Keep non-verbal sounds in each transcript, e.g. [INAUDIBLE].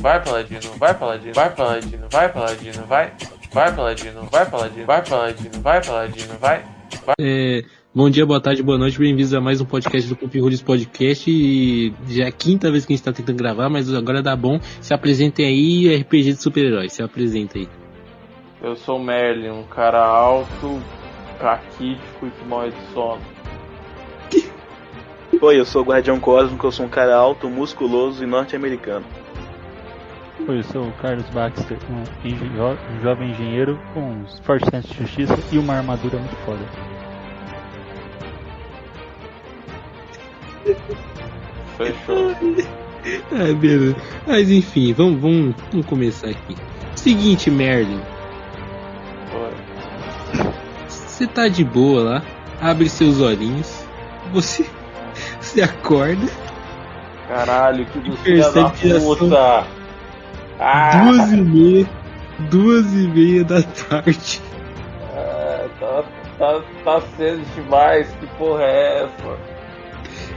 vai Paladino, vai Paladino, vai Paladino, vai Paladino, vai, vai Paladino, vai Paladino, vai Paladino, vai Paladino, vai. É, bom dia, boa tarde, boa noite, bem-vindos a mais um podcast do Pop Rules Podcast. E já é a quinta vez que a gente tá tentando gravar, mas agora dá bom. Se apresentem aí, RPG de super-heróis, se apresenta aí. Eu sou o Merlin, um cara alto, raquítico e que morre de sono. Oi, eu sou o Guardião Cósmico, eu sou um cara alto, musculoso e norte-americano. Oi, eu sou o Carlos Baxter, um, um jovem engenheiro com um forte senso de justiça e uma armadura muito foda. Fechou. Ah, [LAUGHS] beleza. Mas enfim, vamos, vamos, vamos começar aqui. Seguinte, Merlin, você tá de boa lá, abre seus olhinhos, você, [LAUGHS] você acorda, Caralho, que dos percebe filha da puta. Ah, duas e meia, duas e meia da tarde. é, tá, tá, tá cedo demais, que porra é essa?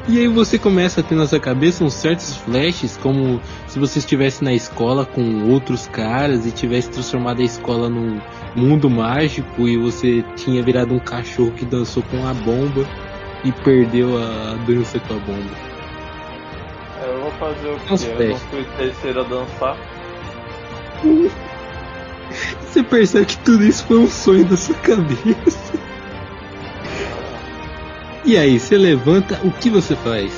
E aí você começa a ter na sua cabeça uns certos flashes, como se você estivesse na escola com outros caras e tivesse transformado a escola num mundo mágico e você tinha virado um cachorro que dançou com a bomba e perdeu a dança com a bomba. É, Eu vou fazer o quê? Eu não fui terceiro a dançar. [LAUGHS] Você percebe que tudo isso foi um sonho da sua cabeça. E aí, você levanta, o que você faz?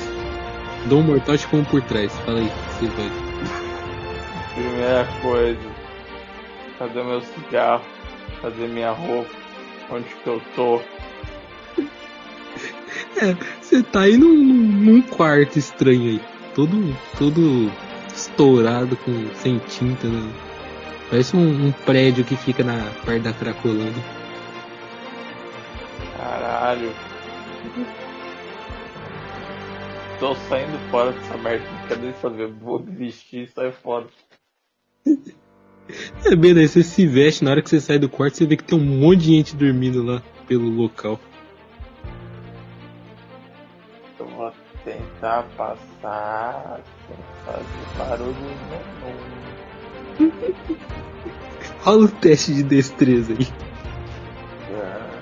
Dou um mortal te como por trás. Fala aí, você vai. Primeira coisa, cadê meu cigarro? Cadê minha roupa? Onde que eu tô? [LAUGHS] Você tá aí num, num quarto estranho aí. Todo, todo estourado com sem tinta, né? Parece um, um prédio que fica na perto da Cracolândia. Caralho. Tô saindo fora dessa merda, quero nem saber. Vou vestir e sair fora. É bem, daí você se veste, na hora que você sai do quarto, você vê que tem um monte de gente dormindo lá pelo local. Eu vou tentar passar sem fazer barulho nenhum. [LAUGHS] Rola o teste de destreza aí. Ah,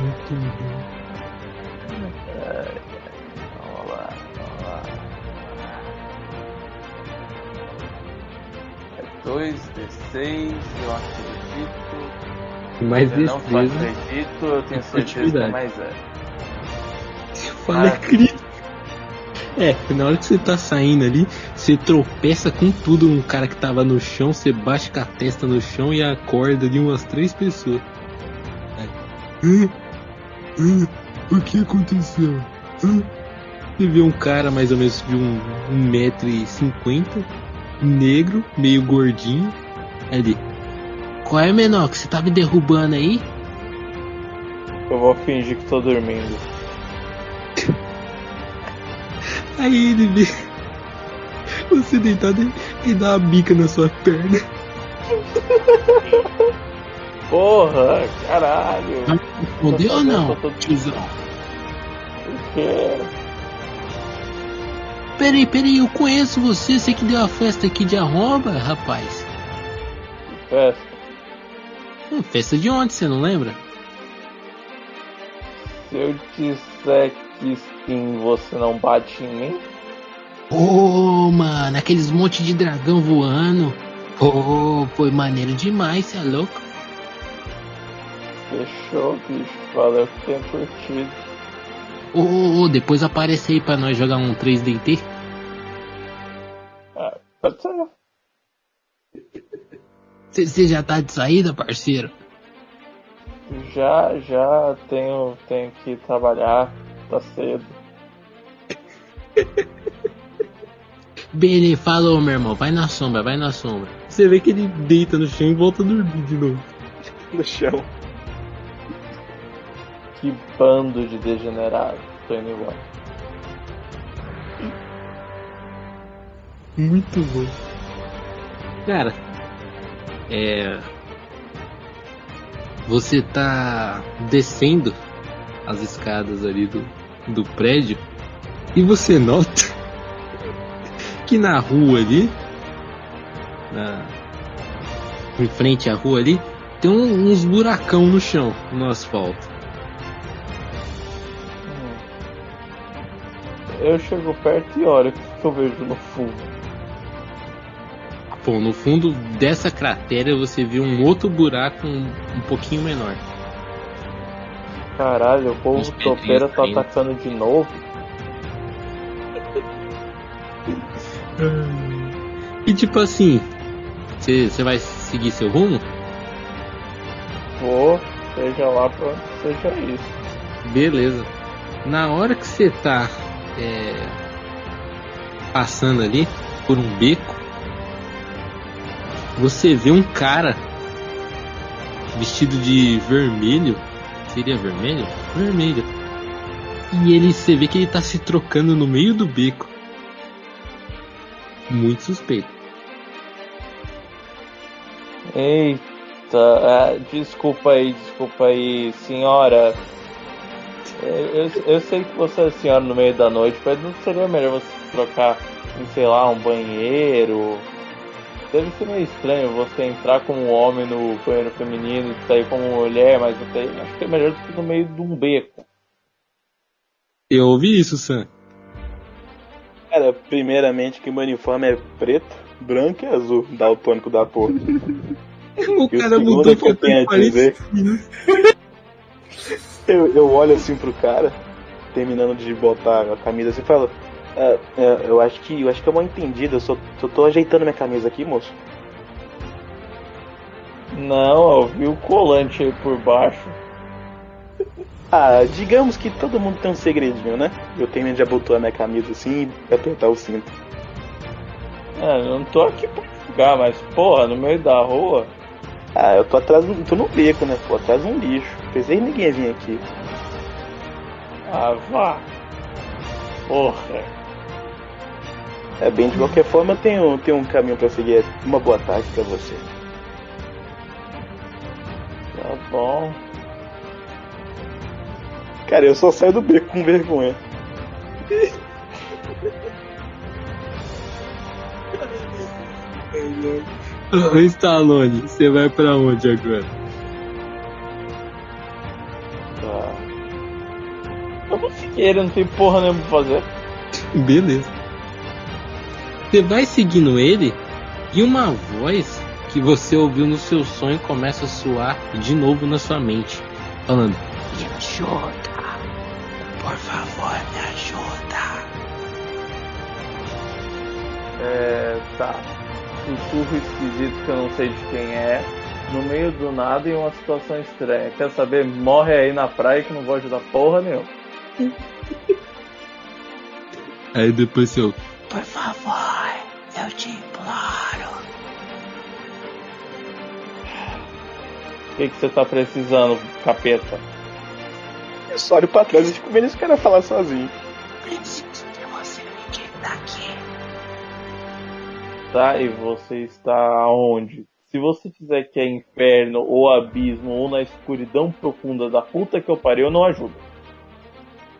Muito bom. Vamos lá, vamos lá. É 2d6, eu acredito. Mais eu não destreza. acredito, eu tenho certeza que é mais é. É, na hora que você tá saindo ali, você tropeça com tudo num cara que tava no chão, você bate com a testa no chão e acorda de umas três pessoas. Aí, "Hã? Hã? O que aconteceu? Hã?" Você vê um cara mais ou menos de um, um metro e cinquenta, negro, meio gordinho. Ali. Qual é, menor? Que você tá me derrubando aí? Eu vou fingir que tô dormindo. Aí ele vê [LAUGHS] você deitado e- dá uma bica na sua perna. Porra, caralho. Fodeu ou não, tô- tiozão? O quê? Peraí, peraí, eu conheço você, você que deu a festa aqui de arroba, rapaz. Festa. Hum, festa de ontem, você não lembra? Se eu disser que você não bate em mim? Ô, mano, aqueles monte de dragão voando. Pô, foi maneiro demais, cê é louco? Fechou, bicho. Valeu por ter curtido. Ô, ô, ô, depois aparece aí pra nós jogar um 3DT. Ah, pode ser. Você já tá de saída, parceiro? Já, já tenho, tenho que trabalhar. Tá cedo. Beleza, falou, meu irmão. Vai na sombra, vai na sombra. Você vê que ele deita no chão e volta a dormir de novo. [LAUGHS] No chão. Que bando de degenerados. Tô indo embora. Muito bom. Cara, é. Você tá descendo as escadas ali do, do prédio e você nota que na rua ali, na, em frente à rua ali, tem um- uns buracão no chão, no asfalto. Hum. Eu chego perto e olho o que eu vejo no fundo. Pô, no fundo dessa cratera você vê um outro buraco um, um pouquinho menor. Caralho, o povo topeira tá atacando de novo. E tipo assim, você vai seguir seu rumo? Vou, seja lá pra seja isso. Beleza. Na hora que você tá é, passando ali por um beco, você vê um cara vestido de vermelho. Seria vermelho? Vermelho. E ele, você vê que ele tá se trocando no meio do beco. Muito suspeito. Eita, ah, desculpa aí, desculpa aí, senhora. Eu, eu- sei que você é senhora no meio da noite, mas não seria melhor você trocar em, sei lá, um banheiro? Deve ser meio estranho você entrar como homem no banheiro feminino e sair como mulher, mas até, acho que é melhor do que no meio de um beco. Eu ouvi isso, Sam. Cara, primeiramente que meu uniforme é preto, branco e azul, daltônico da porra. [LAUGHS] O E o cara mudou que eu tenho a dizer-. [LAUGHS] Eu, eu olho assim pro cara, terminando de botar a camisa assim, e falo, "É, é, eu acho que eu acho que é mal entendido, eu só, só tô ajeitando minha camisa aqui, moço. Não, eu vi o colante aí por baixo. Ah, digamos que todo mundo tem um segredinho, né? Eu termino de abotoar minha camisa assim e apertar o cinto. É, eu não tô aqui pra julgar, mas porra, no meio da rua. Ah, eu tô atrás, do- tô no beco, né? Tô atrás de um lixo. Pensei que ninguém ia vir aqui. Ah, vá. Porra. É bem, de qualquer forma, eu tenho, tenho um caminho pra seguir. Uma boa tarde pra você. Tá bom. Cara, eu só saio do beco com vergonha. Stallone, você vai pra onde agora? Tá. Eu vou ele, não tem porra nenhuma pra fazer. Beleza. Você vai seguindo ele e uma voz que você ouviu no seu sonho começa a soar de novo na sua mente, falando: ajuda, por favor, me ajuda. É. Tá. Sussurro esquisito que eu não sei de quem é. No meio do nada em uma situação estranha. Quer saber? Morre aí na praia que não vou ajudar porra nenhuma. [LAUGHS] Aí depois seu: Por favor, eu te imploro. O que, que você tá precisando, capeta? Eu só olho pra trás e fico vendo esse cara falar sozinho. Preciso você daqui. Tá? E você está aonde? Se você fizer que é inferno ou abismo ou na escuridão profunda da puta que eu pariu, eu não ajudo.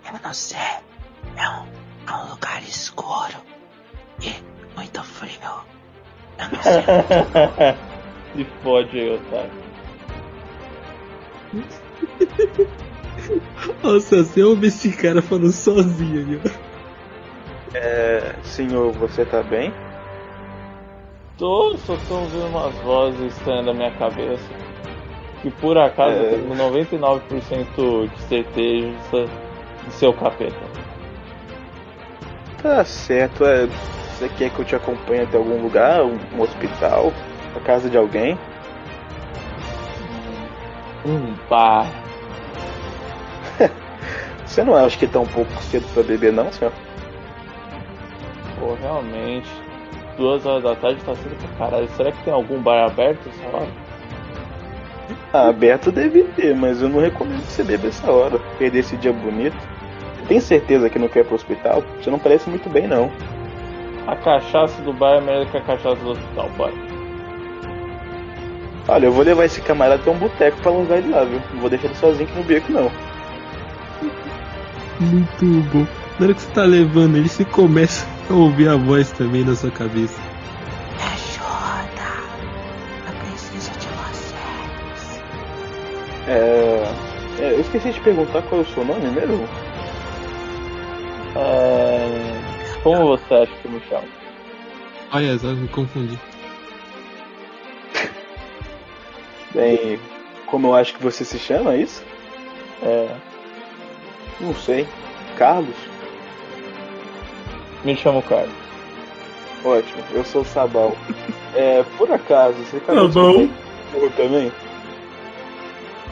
Eu não sei. É um, é um lugar escuro e muito frio. Eu não sei. [LAUGHS] Se fode aí, otário. [LAUGHS] Nossa, você ouve esse cara falando sozinho ali, ó. É, senhor, você tá bem? Tô, só tô ouvindo umas vozes estranhas da minha cabeça. Que por acaso É. eu tenho 99% de certeza de ser o capeta. Tá certo, é. Você quer que eu te acompanhe até algum lugar? Um, um hospital? A casa de alguém? Um bar. [LAUGHS] Você não acha que tá um pouco cedo pra beber, não, senhor? Pô, realmente. Duas horas da tarde tá cedo pra caralho. Será que tem algum bar aberto essa hora? Ah, aberto deve ter, mas eu não recomendo que você beba essa hora. Perder esse dia bonito. Tem certeza que não quer ir pro hospital? Você não parece muito bem, não. A cachaça do bar é melhor que a cachaça do hospital, bora. Olha, eu vou levar esse camarada até um boteco pra alugar ele lá, viu? Não vou deixar ele sozinho aqui no beco, não. Muito bom. Na hora que você tá levando ele, você começa a ouvir a voz também na sua cabeça. Me ajuda! Eu preciso de vocês. É, é, eu esqueci de perguntar qual é o seu nome mesmo? É... Como você acha que eu me chamo? Olha só, me confundi. Bem, como eu acho que você se chama, é isso? É... Não sei. Carlos? Me chamo Carlos. Ótimo, eu sou o Sabal. É, por acaso, você acabou de escutar um sussurro também?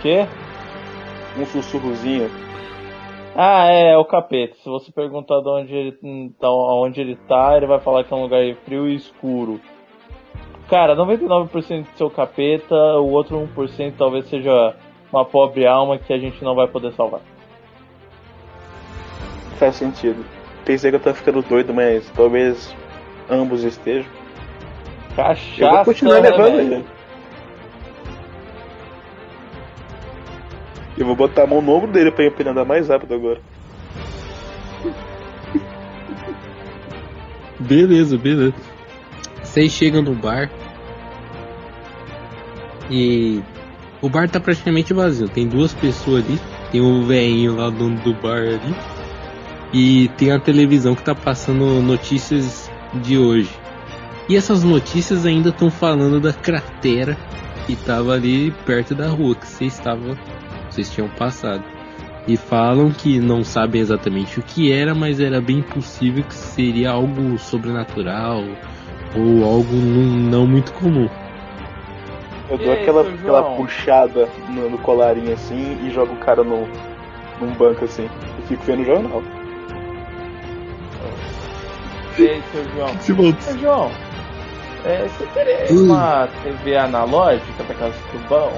Quê? Um sussurrozinho. Ah, é, é o capeta. Se você perguntar de onde ele, hum, tá, onde ele tá, ele vai falar que é um lugar frio e escuro. Cara, 99% do seu capeta, o outro 1% talvez seja uma pobre alma que a gente não vai poder salvar. Faz sentido. Pensei que eu tava ficando doido, mas talvez ambos estejam. Cachaça, Eu vou continuar né, levando ele. Eu vou botar a mão no ombro dele pra ele andar mais rápido agora. Beleza, beleza. Vocês chegam no bar. E o bar tá praticamente vazio. Tem duas pessoas ali. Tem o velhinho lá, dono do bar ali. E tem a televisão que tá passando notícias de hoje. E essas notícias ainda estão falando da cratera que tava ali perto da rua que vocês estavam. Vocês tinham passado. E falam que não sabem exatamente o que era, mas era bem possível que seria algo sobrenatural ou algo não, não muito comum. Eu dou aquela, aquela puxada no, no colarinho assim e jogo o cara no, num banco assim. E fico vendo o jornal. Aí, seu João? Se volta. Seu João, é, você teria Ui. uma TV analógica daquelas tubão?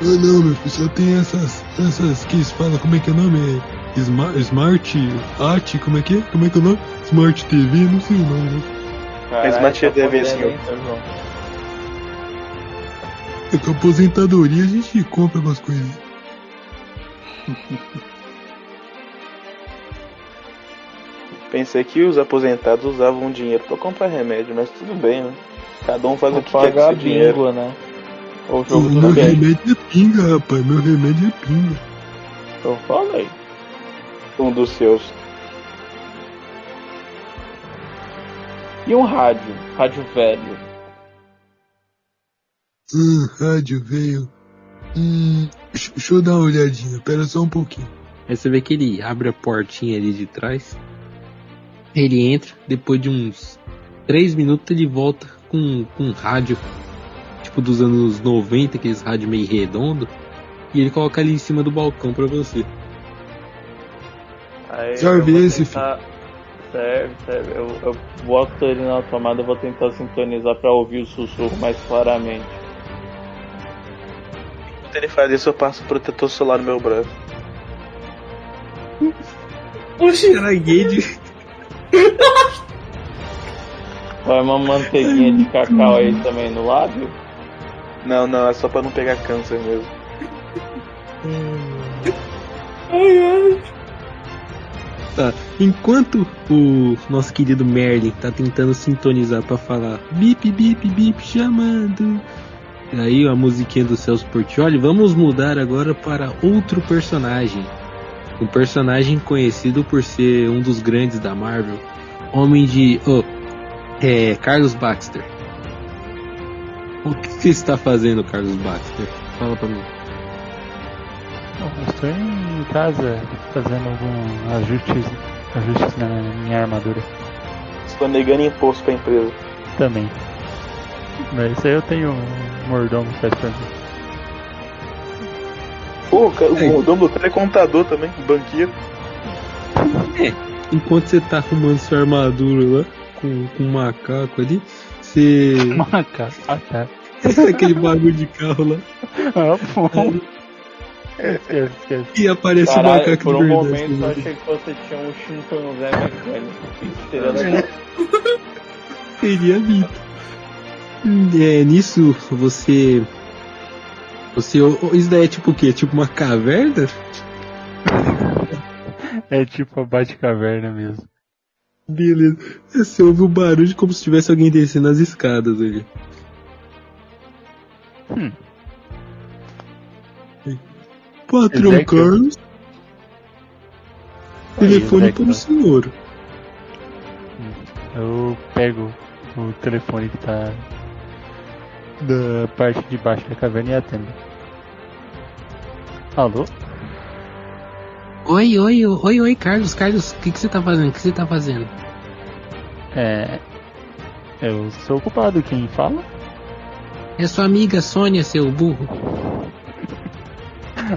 Ah não, meu filho, só tem essas, essas que se fala, como é que é o nome? É Smart, Smart Art, como é que é? Como é que é o nome? Smart TV, não sei o nome. né? Caralho, Smart tá TV, podendo, senhor. hein, seu João? É com a aposentadoria a gente compra umas coisas. [LAUGHS] Pensei que os aposentados usavam dinheiro pra comprar remédio, mas tudo bem, né? Cada um faz o Vou que quer com pagar seu dinheiro. bingo, né? Ou jogo meu bem. remédio é pinga, rapaz. Meu remédio é pinga. Eu falei. Um dos seus. E um rádio, rádio velho. Hum, rádio veio. Hum, deixa deixa eu dar uma olhadinha, pera só um pouquinho. Aí você vê que ele abre a portinha ali de trás. Ele entra, depois de uns 3 minutos ele volta com, com um rádio, tipo dos anos 90, aqueles rádio meio redondo. E ele coloca ali em cima do balcão pra você. Aí vou esse, tentar... Serve, serve. Eu, eu boto ele na tomada vou tentar sintonizar pra ouvir o sussurro mais claramente. Enquanto ele faz isso, eu passo o protetor solar no meu braço. Oxe, era gay de... Vai uma manteiguinha de cacau aí também no lábio? Não, não, é só pra não pegar câncer mesmo. Tá. Enquanto o nosso querido Merlin tá tentando sintonizar pra falar bip, bip, bip, chamando. Aí a musiquinha do Celso Portioli, vamos mudar agora para outro personagem. Um personagem conhecido por ser um dos grandes da Marvel. Homem de. Oh, é. Carlos Baxter. O que você está fazendo, Carlos Baxter? Fala pra mim. Eu estou em casa fazendo alguns ajustes, ajustes na minha armadura Estou negando imposto pra empresa. também. Mas isso aí eu tenho um mordomo que faz pra mim. Pô, o, cara, É. o mordomo do cara é contador também, banqueiro. Enquanto você tá arrumando sua armadura lá, com, com um macaco ali, você. [LAUGHS] Macaco. Ah, tá. aquele bagulho de carro lá. Ah, bom. Esquece, esquece. E aparece o Caralho, macaco por um verdade. momento eu né? achei que você tinha um chimpanzé mecânico. Que seria vindo. É, nisso você. Você. Isso daí é tipo o quê? Tipo uma caverna? É tipo a Batcaverna mesmo. Beleza. Você ouve o barulho como se tivesse alguém descendo as escadas ali. Hum. Patrão. Carlos. Telefone para o senhor. Eu pego o telefone que tá da parte de baixo da caverna e atendo. Alô? Oi, oi, oi, oi, Carlos. Carlos, o que, que você tá fazendo? O que você tá fazendo? É. Eu sou o culpado, quem fala? É sua amiga Sônia, seu burro. [LAUGHS]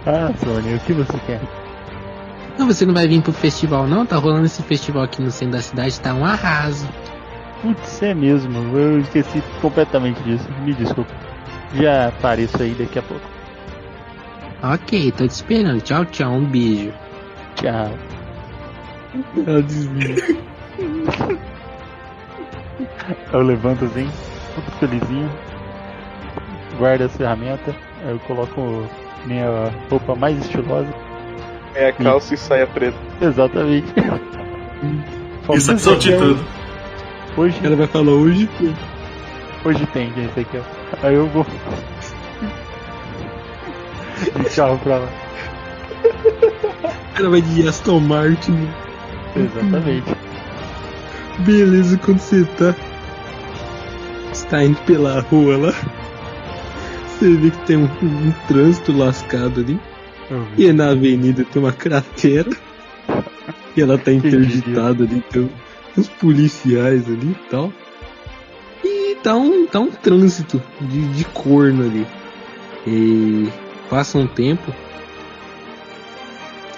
Ah, Sônia, o que você quer? Não, você não vai vir pro festival, não? Tá rolando esse festival aqui no centro da cidade, tá um arraso. Putz, é mesmo, eu esqueci completamente disso. Me desculpa. Já apareço aí daqui a pouco. Ok, tô te esperando. Tchau, tchau, um beijo. Tchau. Ela desvia. Eu levanto assim, todo felizinho, guardo as ferramentas, aí eu coloco minha roupa mais estilosa. É a calça e saia preta. Exatamente. Isso é só de tudo. Hoje, Ela vai falar hoje, pô. hoje tem, gente, aqui, ó. Aí eu vou. De carro pra lá. Ela vai de Aston Martin. Exatamente. Beleza, quando você tá. Você tá indo pela rua lá. Você vê que tem um, um trânsito lascado ali. E na avenida tem uma cratera. E ela tá interditada ali, tem uns policiais ali e tal. E tá um, tá um trânsito de, de corno ali. E passa um tempo.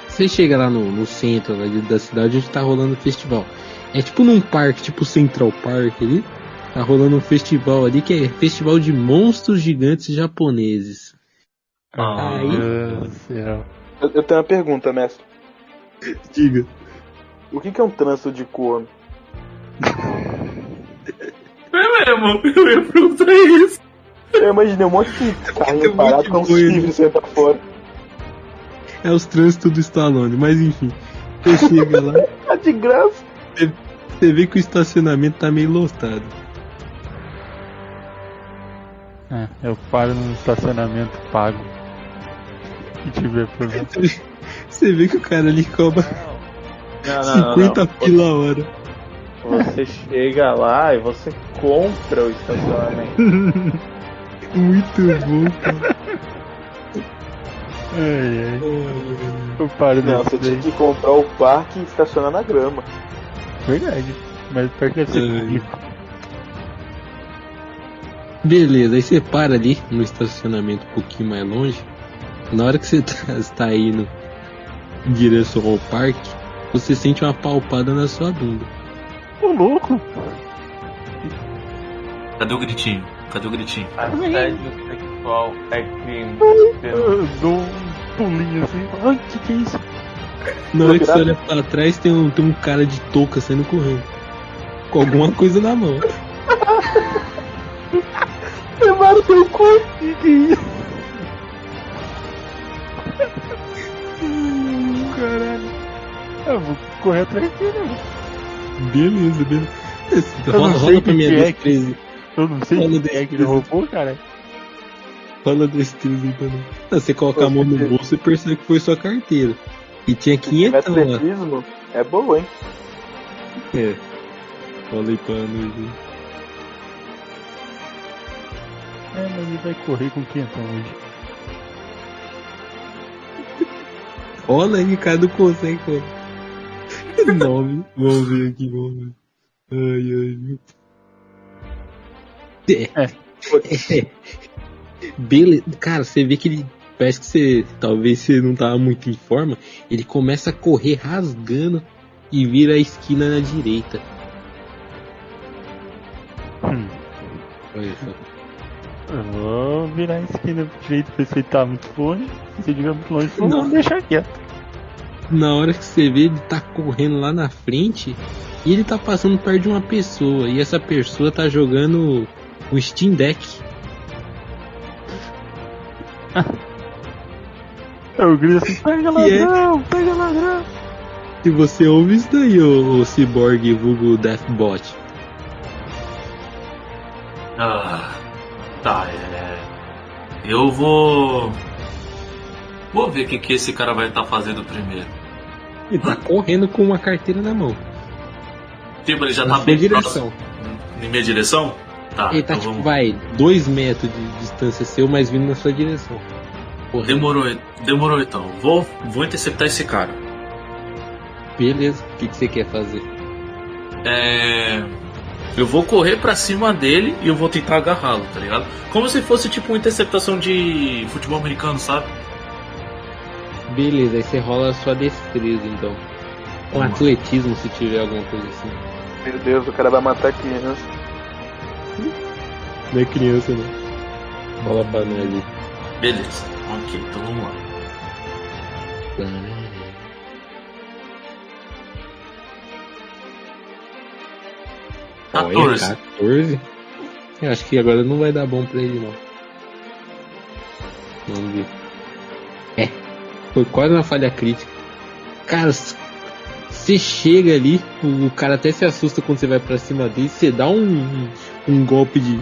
Você chega lá no, no centro lá de- da cidade onde tá rolando o festival. É tipo num parque, tipo Central Park ali. Tá rolando um festival ali que é Festival de Monstros Gigantes Japoneses. Ah, Aí- Meu Deus do céu. Eu, eu tenho uma pergunta, mestre. Diga. O que, que é um trânsito de corno? É mesmo, eu ia perguntar isso. Eu imaginei um monte de carrinho monte parado com os chifres saindo pra fora. É os trânsitos do Stallone, mas enfim. Você chega lá, [LAUGHS] Tá de graça. você vê que o estacionamento tá meio lotado. É, eu paro no estacionamento pago. Se tiver problema. [LAUGHS] Você vê que o cara ali cobra Não, não, não, 50 não. pila a hora. Você chega lá e você compra o estacionamento. [LAUGHS] Muito bom, cara. Ai, ai. Eu paro Não, você tinha que comprar o parque e estacionar na grama. Verdade. Mas pior que deve ser. Beleza, aí você para ali no estacionamento um pouquinho mais longe. Na hora que você [LAUGHS] tá, está indo em direção ao parque, você sente uma palpada na sua bunda. Ô louco! Cadê o gritinho? Cadê o gritinho? Assédio sexual é crime. Eu dou um pulinho assim. Ai, o que, que é isso? Na hora que você olha pra trás, tem um, tem um cara de touca saindo correndo. Com alguma coisa na mão. Levaram teu cu. Que que é isso? Hum, [LAUGHS] Caralho. Eu vou correr atrás dele. Beleza, beleza. Eu não Rola, sei rola pra que minha que é destreza. Eu não sei Fala desse é que ele roubou, cara. Rola destreza aí pra mim. Não, você coloca a mão no bolso e percebe que foi sua carteira. E tinha 500 lá. É bom, hein? É. Rola aí pra nós aí. É, mas ele vai correr com quem então hoje? Rola aí, cara não consegue correr. Nove. Vamos ver aqui, vamos ver. Ai, ai. É. É. [LAUGHS] Beleza. Cara, você vê que ele. Parece que você. Talvez você não tava muito em forma. Ele começa a correr rasgando e vira a esquina na direita. Hum, Olha só. eu vou virar a esquina pro direito pra ver se ele tá muito longe. Se ele estiver muito longe, Não. vou deixar quieto. Na hora que você vê, ele tá correndo lá na frente e ele tá passando perto de uma pessoa. E essa pessoa tá jogando o Steam Deck. [LAUGHS] Eu grito assim, pega [LAUGHS] é? ladrão, pega ladrão. Se você ouve isso daí, ô, ô Cyborg vulgo Deathbot. Ah, tá, é. Eu vou. Vou ver o que, que esse cara vai estar fazendo primeiro. Ele tá correndo com uma carteira na mão. Tipo, ele já na tá bem direção. Em minha direção? Tá, Ele tá então tipo, vamos. vai, dois metros de distância seu, mas vindo na sua direção. Correndo. Demorou, demorou então. Vou, vou interceptar esse cara. Beleza, o que, que você quer fazer? É. Eu vou correr pra cima dele e eu vou tentar agarrá-lo, tá ligado? Como se fosse tipo uma interceptação de futebol americano, sabe? Beleza, aí você rola a sua destreza então. Lá. atletismo se tiver alguma coisa assim. Meu Deus, o cara vai matar criança. Não é criança não. Rola pra nós ali. Beleza. Ok, então vamos lá. Olha, 14. 14? Eu acho que agora não vai dar bom pra ele não. Vamos ver. Foi quase uma falha crítica. Cara, você chega ali, o, cara até se assusta quando você vai pra cima dele, você dá um, um, golpe de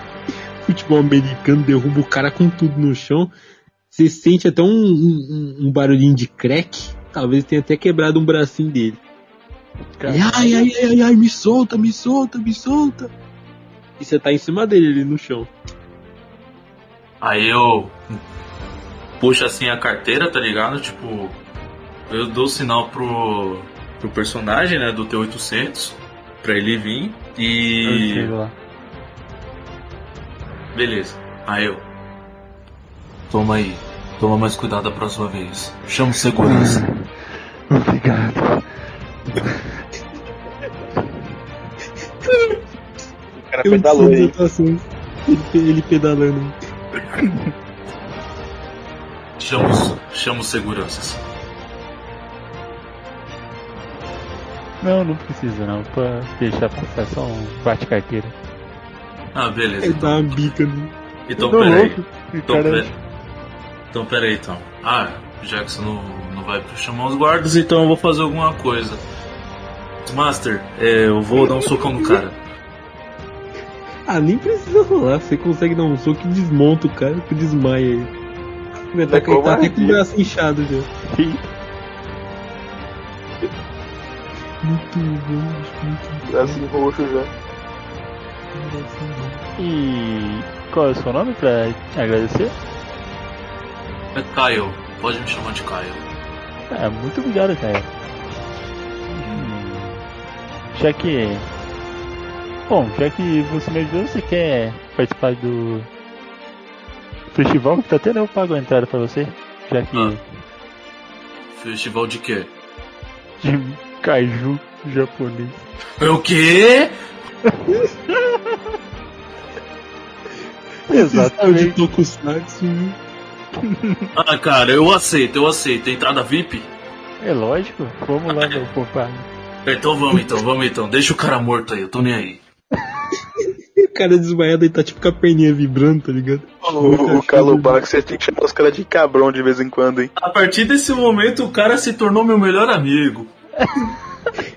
[LAUGHS] futebol americano, derruba o cara com tudo no chão. Você sente até um, um, um barulhinho de crack. Talvez tenha até quebrado um bracinho dele. Ele, ai, ai, ai, ai, ai, me solta, me solta, me solta. E você tá em cima dele ali no chão. Aí eu puxo assim a carteira, tá ligado? Tipo, eu dou sinal pro, pro personagem, né, do T800, pra ele vir. E. lá. Beleza. Aí eu. Toma aí. Toma mais cuidado da próxima vez. Chama segurança. Obrigado. O cara pedalou aí. Ele, ele pedalando. Chama, os- chama os seguranças. Não, não precisa não. Pra deixar passar só um bate-carteira. Ah, beleza. Ele dá Então, uma bica no. então peraí. Então, cara- pera... então peraí então. Ah, já que você não, não vai chamar os guardas, então eu vou fazer alguma coisa. Master, é, eu vou dar um socão no cara. Ah, nem precisa rolar. Você consegue dar um soco e desmonta o cara que desmaia ele. Tá, É ele tá até com o braço inchado já. Muito bom, muito Bracinho roxo já. bom. E qual é o seu nome pra agradecer? É Caio, pode me chamar de Caio. Ah, muito obrigado. Hum, já que. Bom, já que você me ajudou, você quer participar do festival que tá tendo? Eu pago a entrada pra você. Já que. Ah. Festival de quê? De caju japonês. É o quê? [LAUGHS] De Exatamente. Tokusatsu. Ah, cara, eu aceito, eu aceito. Entrada VIP? É lógico. Vamos lá, meu compadre. Então vamos então, vamos então. Deixa o cara morto aí, eu tô nem aí. [LAUGHS] O cara desmaiado aí tá tipo com a perninha vibrando, tá ligado? O, o Calubac, você tem que chamar os caras de cabrão de vez em quando, hein? A partir desse momento, o cara se tornou meu melhor amigo. [LAUGHS]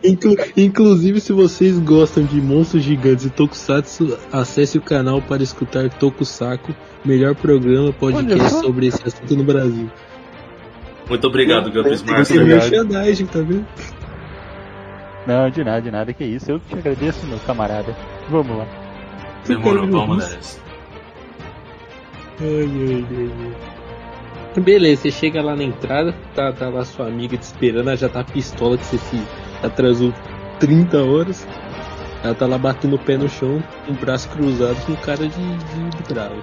Inclu- inclusive, se vocês gostam de monstros gigantes e tokusatsu, acesse o canal para escutar Tokusaku, melhor programa podcast sobre esse assunto no Brasil. Muito obrigado, Gabs Master. obrigado. merchandising, tá vendo? Não, de nada, de nada, que isso. Eu que te agradeço, meu camarada. Vamos lá. Demorou, vamos nessa. Ai, ai, ai, ai. Beleza, você chega lá na entrada, tá, tá lá sua amiga te esperando, ela já tá pistola que você se atrasou 30 horas. Ela tá lá batendo o pé no chão, com o braço cruzado, com cara de, de, de bravo.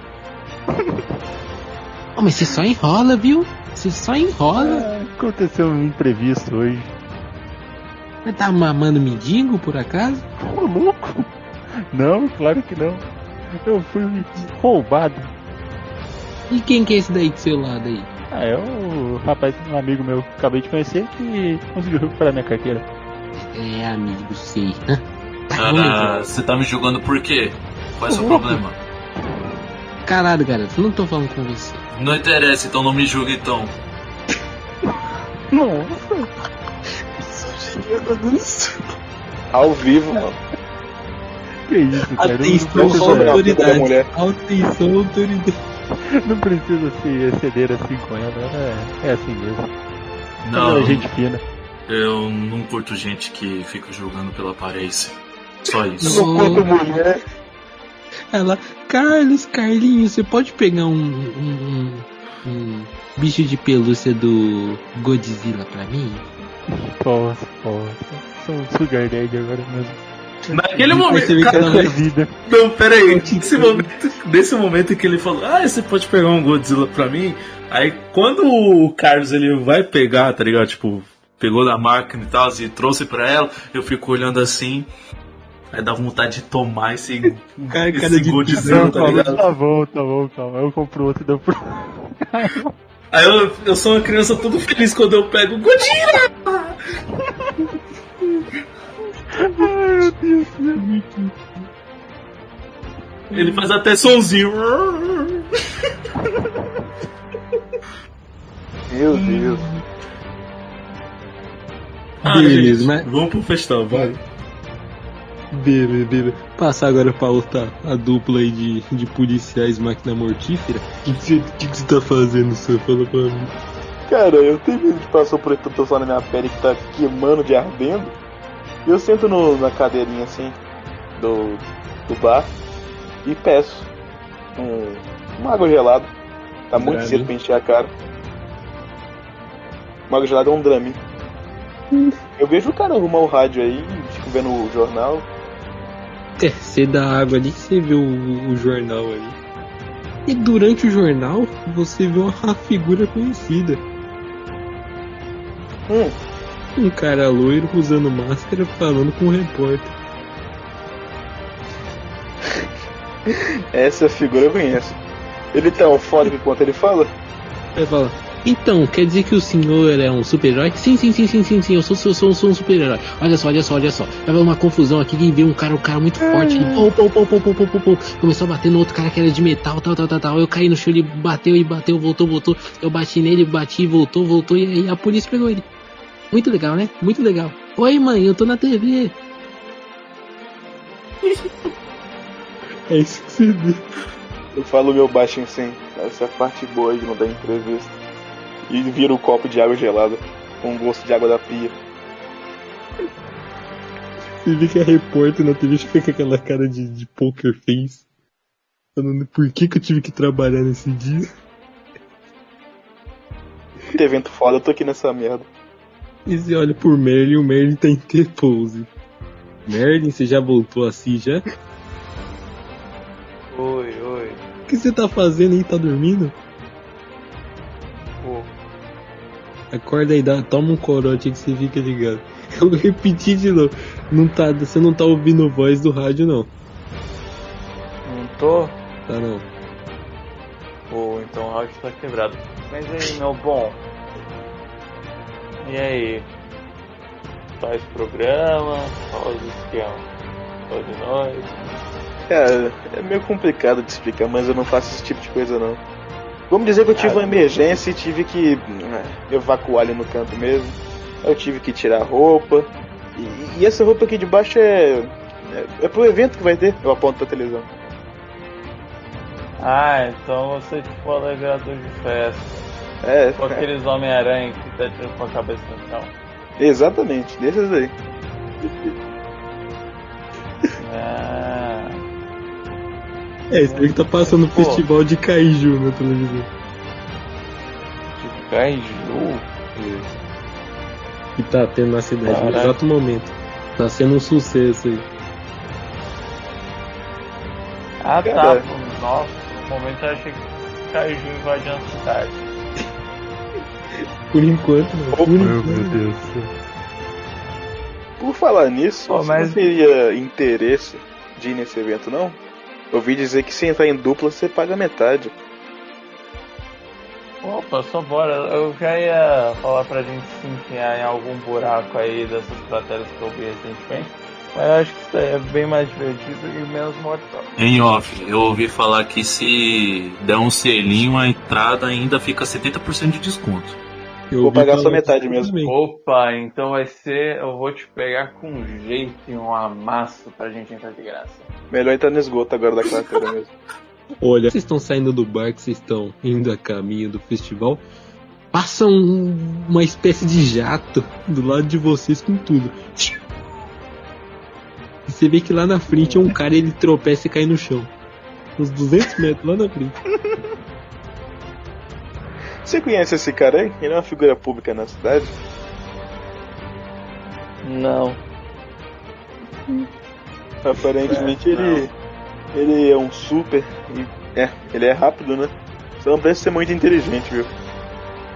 Oh, mas você só enrola, viu? Você só enrola. Ah, aconteceu um imprevisto hoje. Você tá mamando mendigo, por acaso? Ô, louco? Não, claro que não. Eu fui roubado. E quem que é esse daí do seu lado aí? Ah, é o rapaz, um amigo meu que acabei de conhecer que conseguiu recuperar minha carteira. É, amigo, sei. Tá, Ah, entrar. você tá me julgando por quê? Qual é o seu problema? Caralho, garoto, eu não tô falando com você. Não interessa, então não me julgue então. Nossa. Ao vivo, mano. Que isso, cara? Atenção, autoridade. mulher. Atenção, autoridade. [LAUGHS] não precisa se exceder assim com ela. É, é assim mesmo. Não, Ela é gente fina. eu não curto gente que fica julgando pela aparência. Só isso. Sou quanto mulher. Ela, Carlos, Carlinhos, você pode pegar um, um, um- um bicho de pelúcia do Godzilla pra mim? Posso, posso. Sou um sugar daddy agora mesmo. Naquele Eu momento, cara, vida. Não, pera aí. [LAUGHS] Nesse momento, nesse momento que ele falou, ah, você pode pegar um Godzilla pra mim. Aí quando o Carlos ele vai pegar, tá ligado? Tipo, pegou da máquina e tal, e trouxe pra ela, eu fico olhando assim. Aí dá vontade de tomar esse, Cara, [LAUGHS] cara esse de Godzilla, Não, tá ligado? tá bom, tá bom, calma. Eu compro outro e dou pro. Aí eu, eu sou uma criança todo feliz quando eu pego [LAUGHS] o Godzilla! Ele faz até sonzinho. Meu Deus. Ah, Beleza, gente, mas- Vamos pro festão, vai. Beleza, beleza. Passar agora pra outra a dupla aí de, de policiais máquina mortífera. O que, que, você, que, você tá fazendo, senhor? Fala pra mim. Cara, eu tenho medo de passar por protetor na minha pele que tá queimando de ardendo. E eu sento no- na cadeirinha assim do, do bar e peço um, uma água gelada. Tá muito Drame. cedo pra encher a cara. Uma água gelada é um drame. Eu vejo o cara arrumar o rádio aí, fico vendo o jornal. É, você dá água ali, você vê o, o jornal ali. E durante o jornal, você vê uma figura conhecida. Hum, Um cara loiro usando máscara falando com o repórter. [LAUGHS] essa figura eu conheço. Ele tá eufórico enquanto ele fala? Aí fala, então, quer dizer que o senhor é um super-herói? Sim, sim, sim, sim, sim, sim, eu sou, sou, sou, sou um super-herói. Olha só, olha só, olha só. Vai haver uma confusão aqui, quem vê um cara, um cara muito forte, que pô, pô, pô, pô, pô, pô, pô, pô. Começou a bater no outro cara que era de metal, tal, tal, tal, tal. Eu caí no chão, ele bateu e bateu, voltou, voltou. Eu bati nele, bati, voltou, voltou, e aí a polícia pegou ele. Muito legal, né? Muito legal. Oi, mãe, eu tô na TV. é isso que você vê. Eu falo meu baixinho assim, essa é a parte boa de não dar entrevista. E vira um copo de água gelada, com gosto de água da pia. Você vê que a repórter na TV fica com aquela cara de, de poker face. Falando por que, que eu tive que trabalhar nesse dia. Que evento foda, eu tô aqui nessa merda. E você olha por Merlin e o Merlin tá em T-pose. Merlin, você já voltou assim já? Oi, oi. O que você tá fazendo aí? Tá dormindo? Pô, Acorda aí, dá, toma um corote que você fica ligado. [LAUGHS] Eu repeti de novo. Não tá, você não tá ouvindo voz do rádio não. não tô? Tá não. Pô, então o rádio tá quebrado. Mas aí, meu bom. E aí? Faz programa? Faz esquema? Só de nós? Cara, é meio complicado de explicar, mas eu não faço esse tipo de coisa não. Vamos dizer que eu tive uma emergência e tive que né, evacuar ali no canto mesmo. Eu tive que tirar a roupa. E, e essa roupa aqui de baixo é, é. É pro evento que vai ter. Eu aponto pra televisão. Ah, então você é tipo alegrador de festa. É, Com aqueles Homem-Aranha que tá tirando com a cabeça no chão. exatamente, desses aí. Ah, É, você vê que tá passando o festival de Kaiju na televisão. tipo Kaiju? Que tá tendo na cidade no Caraca. exato momento. Tá sendo um sucesso aí. Ah tá, nossa, no momento eu achei que Kaiju invadiu a cidade. Por enquanto, não. Por Meu, meu enquanto. Deus do céu. Por falar nisso, você mas- não teria interesse de ir nesse evento, não? Ouvi dizer que se entrar em dupla, você paga metade. Opa, só bora. Eu já ia falar pra gente se enfiar em algum buraco aí dessas crateras que eu vi recentemente. Mas eu acho que isso daí é bem mais divertido e menos mortal. Em off, eu ouvi falar que se der um selinho, a entrada ainda fica 70% de desconto. Eu Vou pagar só metade mesmo. também. Opa, então vai ser. Eu vou te pegar com jeito e um amasso pra gente entrar de graça. Melhor entrar no esgoto agora da carteira mesmo. [LAUGHS] Olha, vocês estão saindo do bar, que vocês estão indo a caminho do festival. Passa um- uma espécie de jato do lado de vocês com tudo. E você vê que lá na frente é um cara ele tropeça e cai no chão. Uns 200 metros lá na frente. [LAUGHS] Você conhece esse cara aí? Ele é uma figura pública na cidade? Não. Aparentemente ele. Ele é um super. e- é, ele é rápido, né? Só não parece ser muito inteligente, viu?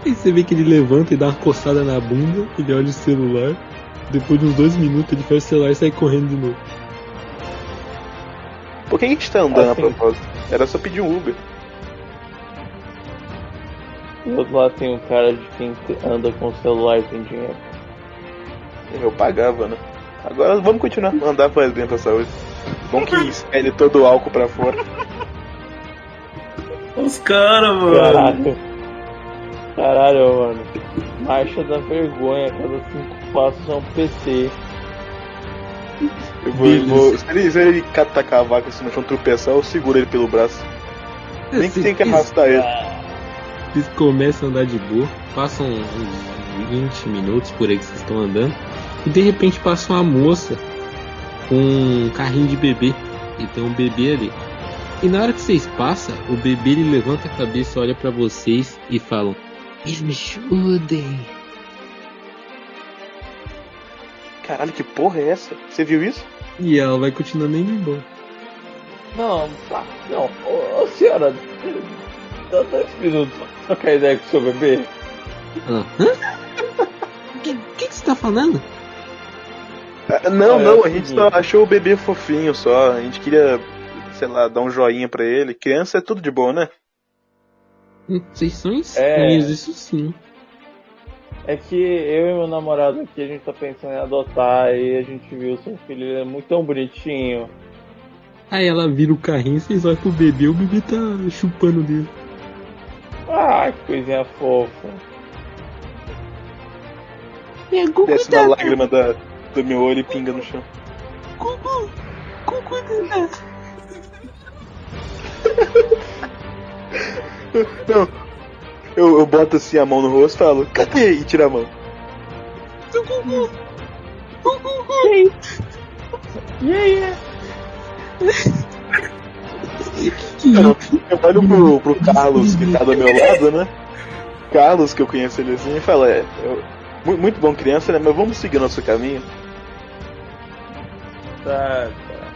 Aí você vê que ele levanta e dá uma coçada na bunda, ele olha o celular. Depois de uns dois minutos ele fecha o celular e sai correndo de novo. Por que a gente tá andando Assim. a propósito? Era só pedir um Uber. Do outro lado tem um cara de quem anda com o celular e tem dinheiro. Eu pagava, né? Agora vamos continuar. Andar faz bem pra saúde. Bom que expele todo o álcool pra fora. [LAUGHS] Os caras, mano. Caralho. Caralho, mano. Marcha da vergonha, cada cinco passos é um PC. Eu vou, eu vou- se, ele, se ele tacar a vaca assim no chão tropeçar, eu seguro ele pelo braço. Nem que tem que arrastar ele. Vocês começam a andar de boa, passam uns 20 minutos por aí que vocês estão andando, e de repente passa uma moça com um carrinho de bebê, e tem um bebê ali. E na hora que vocês passam, o bebê ele levanta a cabeça, olha pra vocês e falam: Me ajudem. Caralho, que porra é essa? Você viu isso? E ela vai continuando indo embora. Não, tá. Não, ô, ô, senhora, dá dois minutos pra trocar ideia com o seu bebê. Ela, hã? O que, que, que você tá falando? Ah, não, Olha, não, é a gente só achou o bebê fofinho só. A gente queria, sei lá, dar um joinha pra ele. Criança é tudo de bom, né? Hum, Vocês são É. estranhos, isso sim. É que eu e meu namorado aqui, a gente tá pensando em adotar e a gente viu o seu filho, ele é muito tão bonitinho. Aí ela vira o carrinho, vocês olham pro bebê, o bebê tá chupando dele. Ah, que coisinha fofa. Pegou Desce uma cuidado. lágrima da, do meu olho e pinga no chão. Cucu cuidado. [LAUGHS] Não. Eu, eu boto assim a mão no rosto e falo, cadê? E tira a mão. Cucu. Cucu. E aí? Que Eu, [LAUGHS] eu olho pro, pro Carlos que tá do meu lado, né? Carlos, que eu conheço ele assim, e fala, é, eu- mu- muito bom criança, né? Mas vamos seguir nosso caminho. Tá, tá.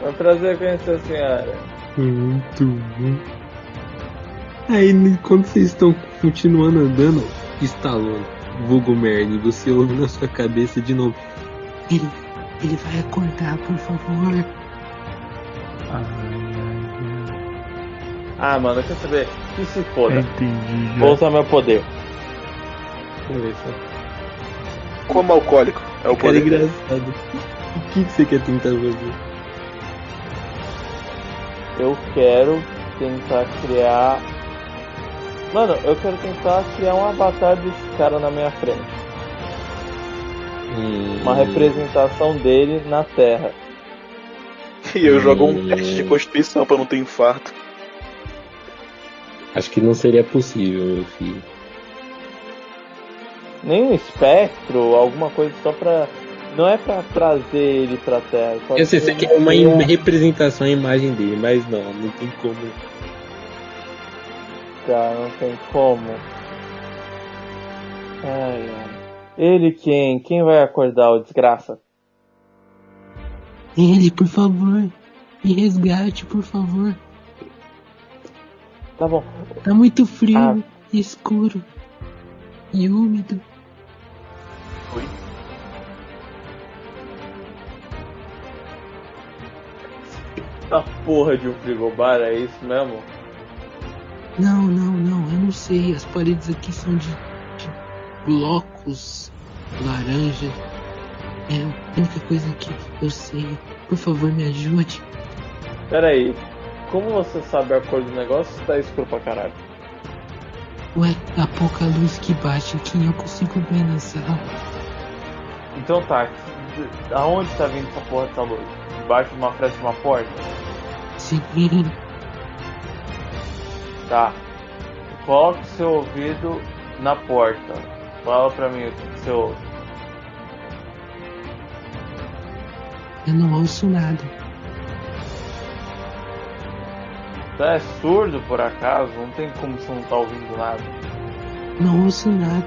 Foi um prazer conhecer a senhora. Muito bom. Aí, quando vocês estão continuando andando, Stallone, vulgo Merlin, você ouve na sua cabeça de novo. Ele, ele vai acordar, por favor. Ah, mano, quer saber? Que se foda. entendi Vou já. usar meu poder. Só. Como alcoólico. É o Cara poder. engraçado. O que, que você quer tentar fazer? Eu quero tentar criar. Mano, eu quero tentar criar um avatar desse cara na minha frente. Hum, Uma representação dele na Terra. [LAUGHS] E eu jogo um teste de constituição pra não ter infarto. Acho que não seria possível, meu filho. Nem um espectro, alguma coisa só pra. Não é pra trazer ele pra Terra. só Eu sei, que você quer uma im- representação, a imagem dele, mas não, não tem como. Tá, não tem como. Ai, ai. Ele quem? Quem vai acordar o desgraça? Ele, por favor. Me resgate, por favor. Tá bom. Tá muito frio, Ah. e escuro e úmido. Essa porra de um frigobar, é isso mesmo? Não, não, não, eu não sei. As paredes aqui são de, de blocos laranja. É a única coisa que eu sei. Por favor, me ajude. Pera aí. Como você sabe a cor do negócio se tá escuro pra caralho? Ué, a pouca luz que bate aqui eu consigo ver na sala. Então tá, de- aonde tá vindo essa porra dessa luz? Debaixo de uma fresta de uma porta? Sim, [LAUGHS] Tá. Coloque seu ouvido na porta. Fala pra mim o que você ouve. eu não ouço nada. Você é surdo por acaso? Não tem como você não tá ouvindo nada. Não ouço nada.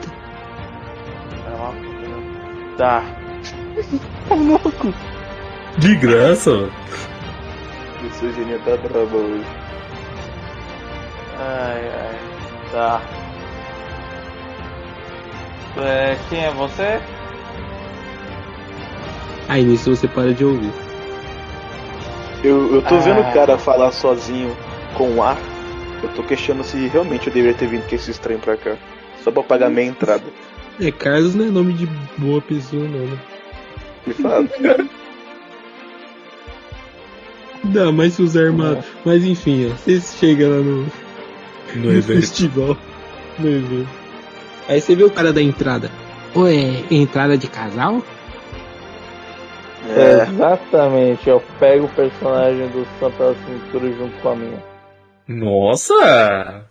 É uma né? Tá. [LAUGHS] De graça, mano. Gênio tá brabo hoje. Ai, ai. Tá. É, quem é você? Aí nisso você para de ouvir. Eu, eu tô Ah. vendo o cara falar sozinho com ar. Eu tô questionando se realmente eu deveria ter vindo com esse estranho pra cá. Só pra pagar minha entrada. É, Carlos não é nome de boa pessoa, não, né? De fato. [LAUGHS] Dá, mas se usar armado. Mas enfim, ó, você chega lá no, No no festival. No evento. Aí você vê o cara da entrada. Ué, entrada de casal? É, Exatamente, eu pego o personagem do Sam pela cintura junto com a minha. Nossa!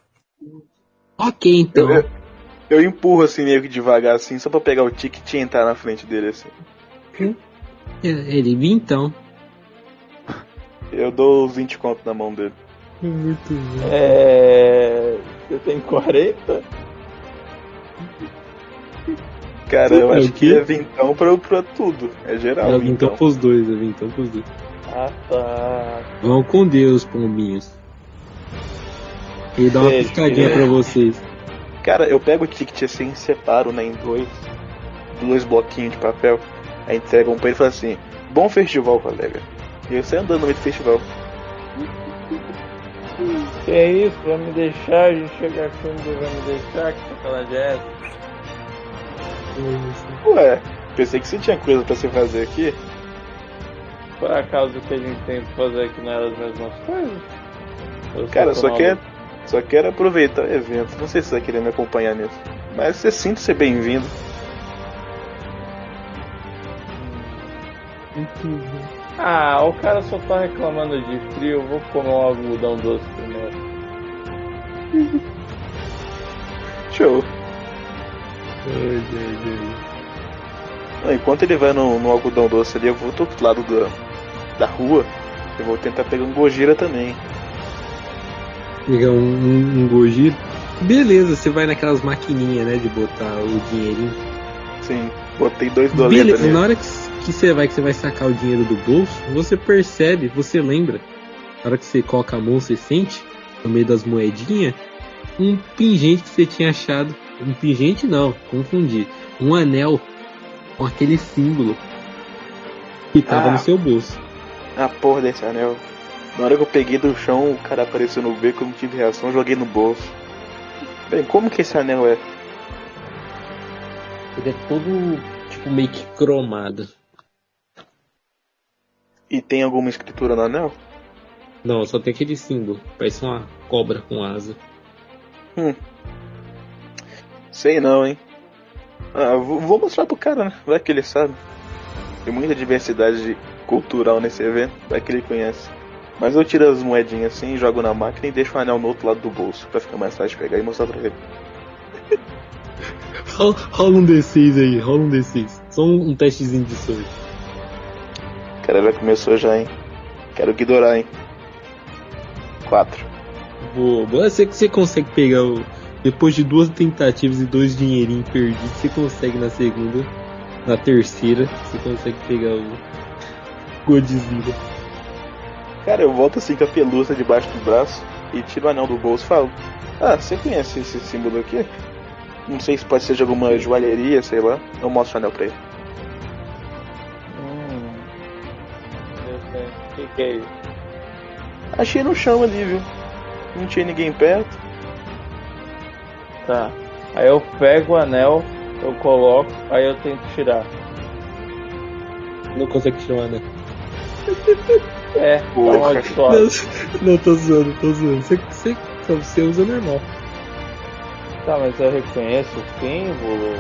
Ok, então. eu, eu empurro assim meio que devagar assim, só pra pegar o ticket e entrar na frente dele assim. Ele vi então. Eu dou os 20 conto na mão dele. Muito bom. É. Você tem 40? Cara, eu acho que é vintão pra, pra tudo. É geral. É vintão. vintão pros dois, é vintão pros dois. Ah tá. Vão com Deus, pombinhos. Ele dá uma Beijo, piscadinha querido. pra vocês. Cara, eu pego o ticket assim e separo, né, em dois, dois bloquinhos de papel. Aí entrego um pra ele e falo assim: Bom festival, colega. E eu saio andando no meio do festival. Que é isso? Vai me deixar? A gente chegar aqui onde vai me deixar? Que sacanagem é essa? Ué, pensei que você tinha coisa pra você fazer aqui. Por acaso o que a gente tem que fazer aqui não era as mesmas coisas? Eu Cara, só maluco. quer, só quero aproveitar o evento. Não sei se você vai querer me acompanhar nisso. Mas você sinta ser bem-vindo. Ah, o cara só tá reclamando de frio, eu vou comer um algodão doce primeiro. [LAUGHS] Show. Ai, ai, ai. Não, Enquanto ele vai no, no algodão doce ali, eu vou do outro lado da, da rua. Eu vou tentar pegar um Gojira também. Pegar um, um, um Gojira. Beleza, você vai naquelas maquininhas, né, de botar o dinheirinho. Sim, botei dois doletas Beleza, nele. na hora que, que você vai, que você vai sacar o dinheiro do bolso, você percebe, você lembra, na hora que você coloca a mão, você sente, no meio das moedinhas, um pingente que você tinha achado. Um pingente não, confundi. Um anel com aquele símbolo que tava Ah. no seu bolso. A porra desse anel. Na hora que eu peguei do chão, o cara apareceu no beco, eu não tive reação, joguei no bolso. Bem, como que esse anel é? Ele é todo, tipo, meio que cromado. E tem alguma escritura no anel? Não, só tem aquele símbolo. Parece uma cobra com asa. Sei não, hein? Ah, vou mostrar pro cara, né? Vai que ele sabe. Tem muita diversidade cultural nesse evento, vai que ele conhece. Mas eu tiro as moedinhas assim, jogo na máquina e deixo o anel no outro lado do bolso, pra ficar mais fácil de pegar e mostrar pra ele. Rola, um D6 aí, rola um D6. Só um, um testezinho de sorte. Cara, já começou já, hein? Quero ignorar, hein? Quatro. Boa, boa. Você, você consegue pegar o. Depois de duas tentativas e dois dinheirinhos perdidos, você consegue na segunda. Na terceira, você consegue pegar o. Godzilla. Cara, eu volto assim com a pelúcia debaixo do braço e tiro o anel do bolso e falo: Ah, você conhece esse símbolo aqui? Não sei se pode ser de alguma joalheria, sei lá. Eu mostro o anel pra ele. Hum. Eu sei. O que, que é isso? Achei no chão ali, viu? Não tinha ninguém perto. Tá. Aí eu pego o anel, eu coloco, aí eu tento tirar. Não consegue tirar né? [LAUGHS] É, Porra. Não, não, tô zoando, tô zoando. Você, você, você usa normal. Tá, mas eu reconheço o símbolo.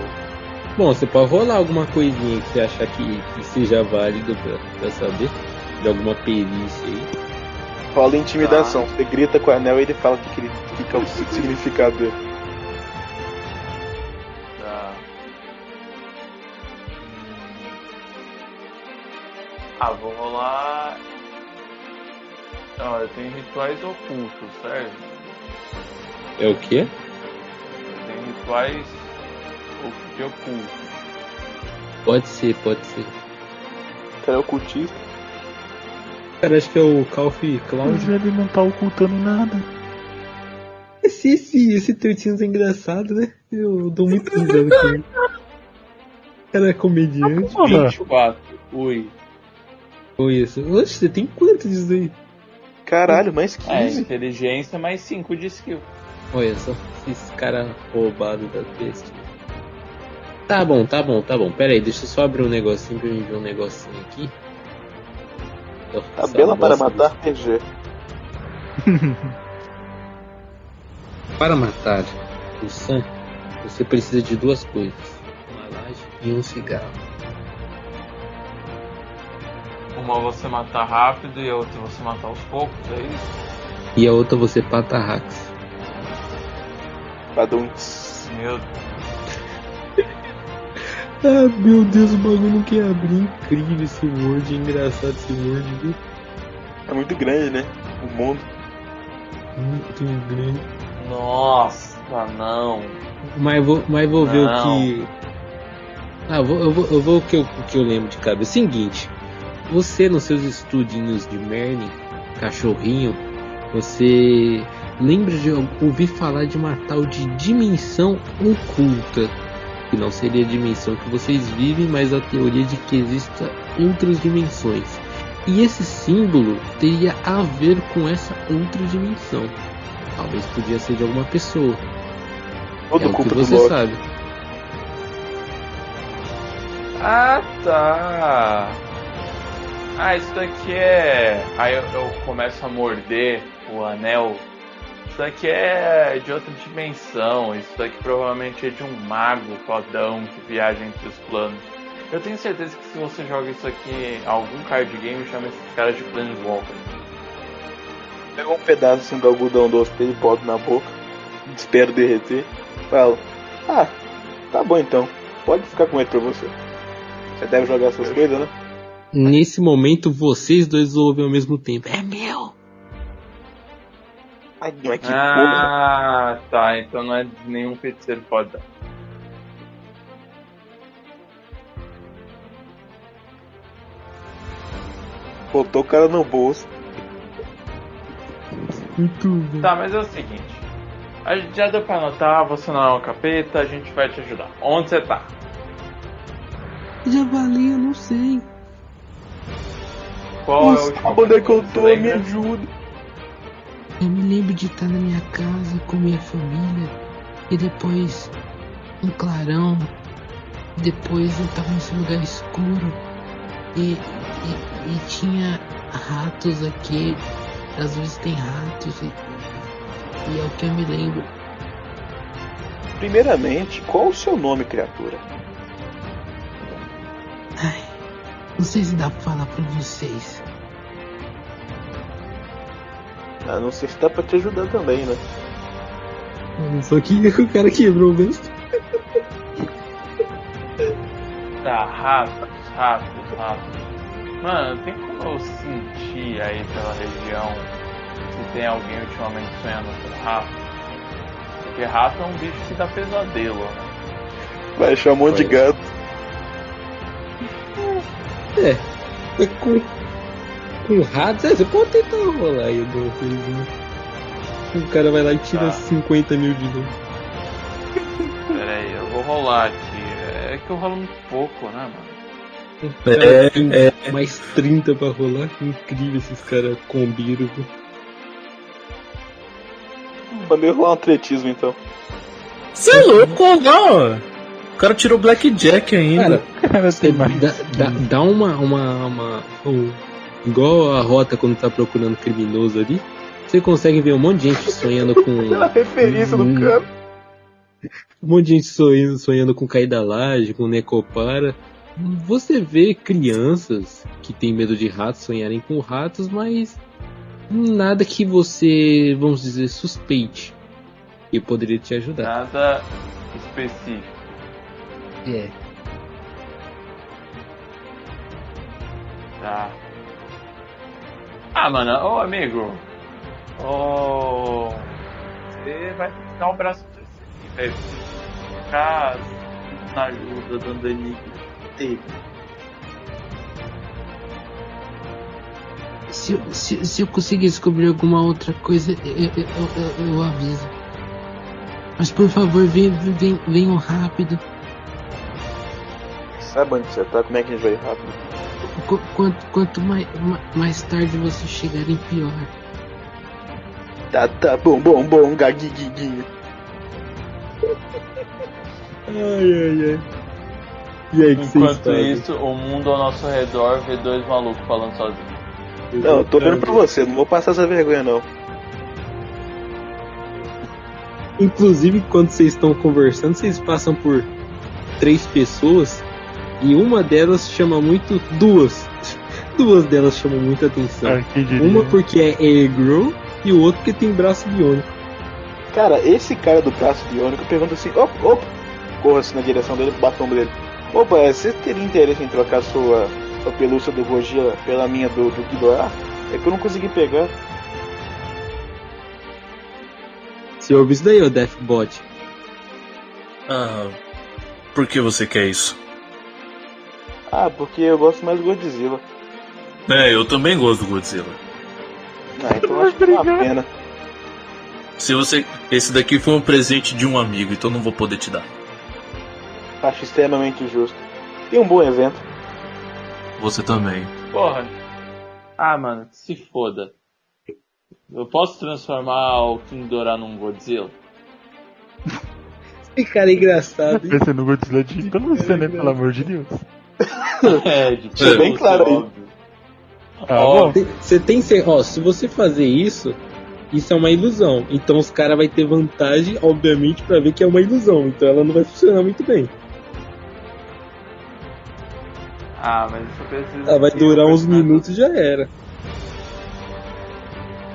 Bom, você pode rolar alguma coisinha que você achar que, que seja válido pra, pra saber. De alguma perícia aí. Rola intimidação. Você grita com o anel e ele fala o que, que, ele- que, que é o significado dele. Tá. Ah, vou rolar. Não, eu tenho rituais ocultos, certo? É o quê? Tenho rituais o- de oculto. Pode ser, pode ser. Cara, é ocultista. Cara, acho que é o Calf Cloud. Mas ele não tá ocultando nada. Esse, esse, esse Tertinhos é engraçado, né? Eu dou muito risada com ele. Cara, é comediante. Olha, 24. Ui. Foi isso. Oxe, você tem quanto disso aí? Caralho, mais É, 15. inteligência mais 5 de skill. Olha só, esse cara roubado da besta. Tá bom, tá bom, tá bom. Pera aí, deixa eu só abrir um negocinho pra mim ver um negocinho aqui. Tabela para bosta matar PG. [LAUGHS] Para matar o Sam, você precisa de duas coisas: uma laje e um cigarro. Uma você matar rápido e a outra você matar aos poucos, é isso? E a outra você pata hacks. Badunts. Meu [LAUGHS] Ah, meu Deus, o bagulho não quer abrir. Incrível esse Word, é engraçado esse Word, viu? É muito grande, né? O mundo. Muito grande. Nossa, não. Mas vou, mas vou ver o Não. que. Ah, vou, eu vou, eu vou o que eu, o que eu lembro de cabeça. Seguinte, você nos seus estudinhos de Merlin, cachorrinho, você lembra de ouvir falar de uma tal de dimensão oculta? Que não seria a dimensão que vocês vivem, mas a teoria de que existam outras dimensões. E esse símbolo teria a ver com essa outra dimensão. Talvez podia ser de alguma pessoa. Todo é o que você sabe. Ah, tá. Ah, isso daqui é. Aí eu, eu começo a morder o anel. Isso daqui é de outra dimensão. Isso daqui provavelmente é de um mago fodão que viaja entre os planos. Eu tenho certeza que se você joga isso aqui em algum card game, chama esses caras de Planeswalker. Pega um pedaço assim do algodão doce e bota na boca. Espero derreter. Fala. Ah, tá bom então. Pode ficar com ele pra você. Você deve jogar suas coisas, né? Nesse momento, vocês dois ouvem ao mesmo tempo. É meu! Ai, mas que porra. Ah, tá. Então não é nenhum feiticeiro pode dar. Botou o cara no bolso. Muito bom. Tá, mas é o seguinte. A gente já deu pra anotar, você não é um capeta, a gente vai te ajudar. Onde você tá? Javali, eu não sei. Qual é o onde é que eu tô? lembra? Me ajuda. Eu me lembro de estar na minha casa com minha família e depois um clarão. Depois eu tava nesse lugar escuro e, e, e tinha ratos aqui. Às vezes tem ratos e, e é o que eu me lembro. Primeiramente, qual o seu nome, criatura? Ai, não sei se dá pra falar pra vocês. Ah, não sei se dá pra te ajudar também, né? Só que [LAUGHS] o cara quebrou o besta. Tá, ratos, ratos, ratos. Mano, tem como eu sentir aí pela região se tem alguém ultimamente sonhando com rato? Porque rato é um bicho que dá pesadelo, né? Vai monte de gato. É com, com ratos, é, você pode tentar rolar aí alguma coisinha. O cara vai lá e tira Tá. 50 mil de novo. Pera aí, eu vou rolar aqui. É que eu rolo muito pouco, né, mano? O cara tem mais 30 pra rolar. Incrível esses caras combinam. viu? Mandei rolar um atletismo então. Você é louco, não. O cara tirou Blackjack ainda. Cara, [LAUGHS] dá, dá, dá uma. uma, uma um- igual a rota quando tá procurando criminoso ali. Você consegue ver um monte de gente sonhando com. [LAUGHS] Pela referência do Hum. cara. Um monte de gente sonhando, sonhando com cair da laje, com necopara. Você vê crianças que têm medo de ratos sonharem com ratos, mas nada que você, vamos dizer, suspeite. E poderia te ajudar. Nada específico. É. Tá. Ah, mano, ô amigo. Ô. Você vai ficar o braço pra você, velho. Ficar na ajuda, dando enigma. Teve. Se, eu- se, se eu conseguir descobrir alguma outra coisa, eu, eu, eu- eu aviso. Mas por favor, vem, vem, venham rápido. Sabe onde você tá? Como é que a gente vai ir rápido? Qu- Quanto, quanto mais, ma- mais tarde vocês chegarem, pior. Tá, tá, bom, bom, bom, gaguiguiguinho. Ai, ai, ai. E aí, que vocês Enquanto isso, o mundo ao nosso redor vê dois malucos falando sozinhos. Não, eu tô vendo pra você, não vou passar essa vergonha não. Inclusive, quando vocês estão conversando, vocês passam por três pessoas e uma delas chama muito. Duas. [LAUGHS] Duas delas chamam muita atenção. Ah? Uma porque é Airgrow e o outro porque tem braço biônico. Cara, esse cara do braço biônico pergunta assim, opa, opa, corra assim na direção dele, ombro dele. Opa, é, você teria interesse em trocar sua, sua pelúcia do Gojira pela minha do, do Ghidorah? É que eu não consegui pegar. Você ouve isso daí, ô Deathbot? Ah, por que você quer isso? Ah, porque eu gosto mais do Godzilla. É, eu também gosto do Godzilla. Ah, então acho que é uma pena. Se você. Esse daqui foi um presente de um amigo, então não vou poder te dar. Acho extremamente justo. E um bom evento. Você também. Porra. Ah, mano, se foda. Eu posso transformar o King Dora num Godzilla? Esse cara é engraçado. Pensando no Godzilla de pelúcia, né? Pelo amor de Deus. [LAUGHS] é, de Deixa bem claro aí. óbvio. Ah, Ó. Tem- Você tem ó, se você fazer isso, isso é uma ilusão. Então os caras vai ter vantagem, obviamente, pra ver que é uma ilusão. Então ela não vai funcionar muito bem. Ah, mas isso precisa. Ela vai durar uns minutos e já era.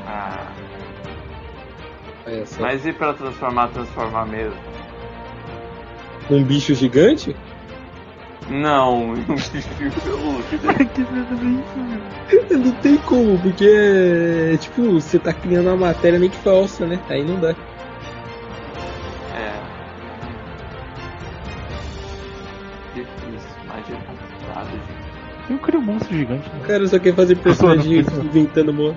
Ah, só. mas e pra transformar, transformar mesmo? Um bicho gigante? Não, um bicho pelúcia. que você vai fazer isso, meu? Não tem como, porque é tipo, você tá criando uma matéria meio que falsa, né? Aí não dá. É. Difícil, mas é complicado, gente. Eu crio um monstro gigante, né? O cara só quer fazer personagem Pessoa. inventando mo.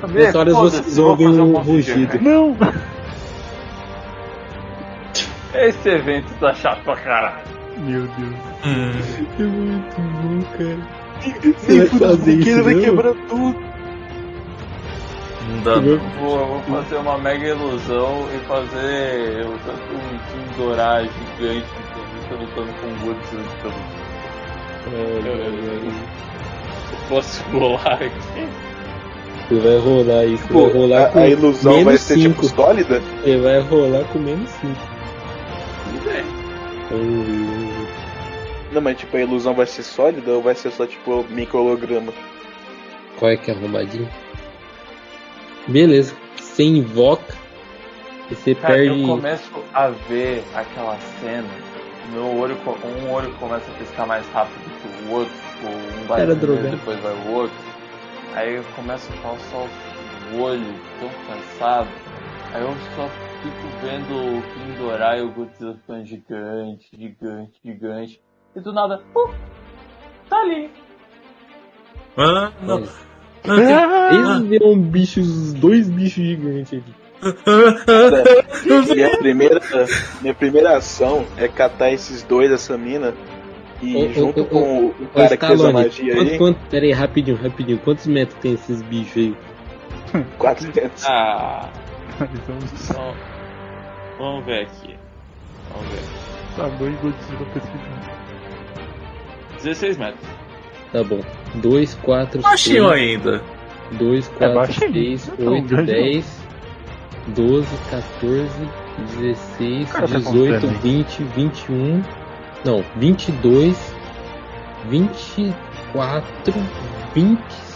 Saber, Nessas horas foda-se, vocês ouvem um rugido. Não! [LAUGHS] Esse evento tá chato pra caralho. Meu Deus. Hum, É muito bom, cara. Você vai fazer isso Ele vai quebrar tudo. não dá não. Vou, eu vou fazer uma mega ilusão e fazer o tanto um King Dorá gigante pelúcia lutando com um Godzilla de pelúcia. Eu, eu, eu, eu posso rolar aqui? Você vai rolar isso, Pô, vai rolar a, com a ilusão vai ser 5. tipo sólida? Ele vai rolar com menos 5. Tudo bem. Não, mas tipo, a ilusão vai ser sólida ou vai ser só tipo micro holograma? Qual é que é arrombadinho? Beleza. Você invoca e você Cara, perde. eu começo a ver aquela cena, meu olho, um olho começa a piscar mais rápido que o outro, tipo, um vai Era primeiro, drogado. depois vai o outro. Aí eu começo a ficar só o olho tão cansado. Aí eu só fico vendo o King Dora e o Godzilla ficando gigante, gigante, gigante. E do nada, uh, tá ali. [LAUGHS] Ah, não. Olha, Ah, Eles viram bichos, dois bichos gigantes ali. [LAUGHS] E a primeira, minha primeira ação é catar esses dois, essa mina, e Ô, junto ô, com o Ô, cara que fez a magia quanto, aí, quanto, pera aí, rapidinho, rapidinho. Quantos metros tem esses bichos aí? [LAUGHS] 400. Ah, vamos ver aqui. Vamos ver. tamanhos Godzilla pesquisando. 16 metros. Tá bom. 2, 4, Baixinho 6, ainda. 2, 4, baixinho, 6, não é tão 8, grande, não. 10, 12, 14, 16, Cara, tá 18, contando aí. 20, 21. Não, 22, 24, 25.